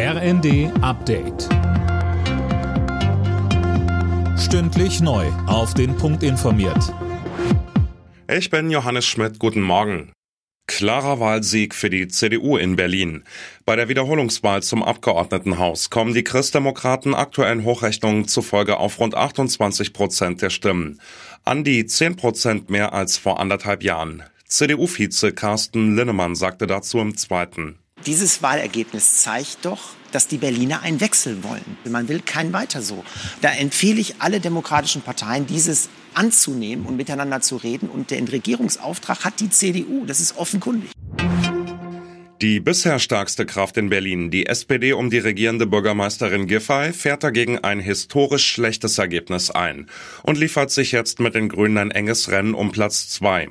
RND Update. Stündlich neu. Auf den Punkt informiert. Ich bin Johannes Schmidt. Guten Morgen. Klarer Wahlsieg für die CDU in Berlin. Bei der Wiederholungswahl zum Abgeordnetenhaus kommen die Christdemokraten aktuellen Hochrechnungen zufolge auf rund 28 Prozent der Stimmen. An die 10 Prozent mehr als vor anderthalb Jahren. CDU-Vize Carsten Linnemann sagte dazu im Zweiten. Dieses Wahlergebnis zeigt doch, dass die Berliner einen Wechsel wollen. Man will kein weiter so. Da empfehle ich alle demokratischen Parteien, dieses anzunehmen und miteinander zu reden. Und den Regierungsauftrag hat die CDU. Das ist offenkundig. Die bisher stärkste Kraft in Berlin, die SPD um die regierende Bürgermeisterin Giffey, fährt dagegen ein historisch schlechtes Ergebnis ein und liefert sich jetzt mit den Grünen ein enges Rennen um Platz zwei.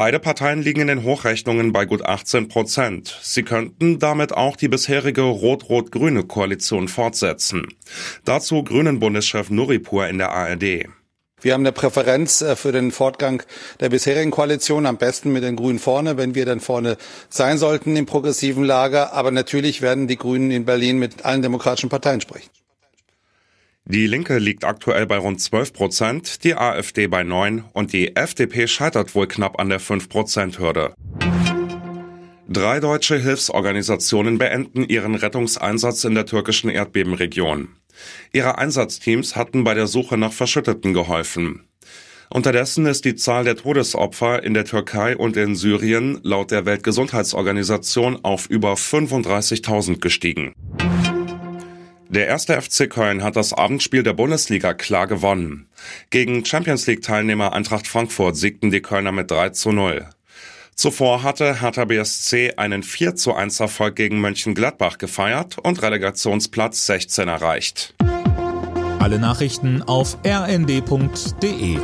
Beide Parteien liegen in den Hochrechnungen bei gut 18 Prozent. Sie könnten damit auch die bisherige rot-rot-grüne Koalition fortsetzen. Dazu Grünen-Bundeschef Nuripur in der ARD. Wir haben eine Präferenz äh, für den Fortgang der bisherigen Koalition, am besten mit den Grünen vorne, wenn wir dann vorne sein sollten im progressiven Lager. Aber natürlich werden die Grünen in Berlin mit allen demokratischen Parteien sprechen. Die Linke liegt aktuell bei rund 12 Prozent, die AfD bei 9 und die FDP scheitert wohl knapp an der 5-Prozent-Hürde. Drei deutsche Hilfsorganisationen beenden ihren Rettungseinsatz in der türkischen Erdbebenregion. Ihre Einsatzteams hatten bei der Suche nach Verschütteten geholfen. Unterdessen ist die Zahl der Todesopfer in der Türkei und in Syrien laut der Weltgesundheitsorganisation auf über 35.000 gestiegen. Der erste FC Köln hat das Abendspiel der Bundesliga klar gewonnen. Gegen Champions League Teilnehmer Eintracht Frankfurt siegten die Kölner mit 3 zu 0. Zuvor hatte Hertha BSC einen 4 zu 1 Erfolg gegen Mönchengladbach gefeiert und Relegationsplatz 16 erreicht. Alle Nachrichten auf rnd.de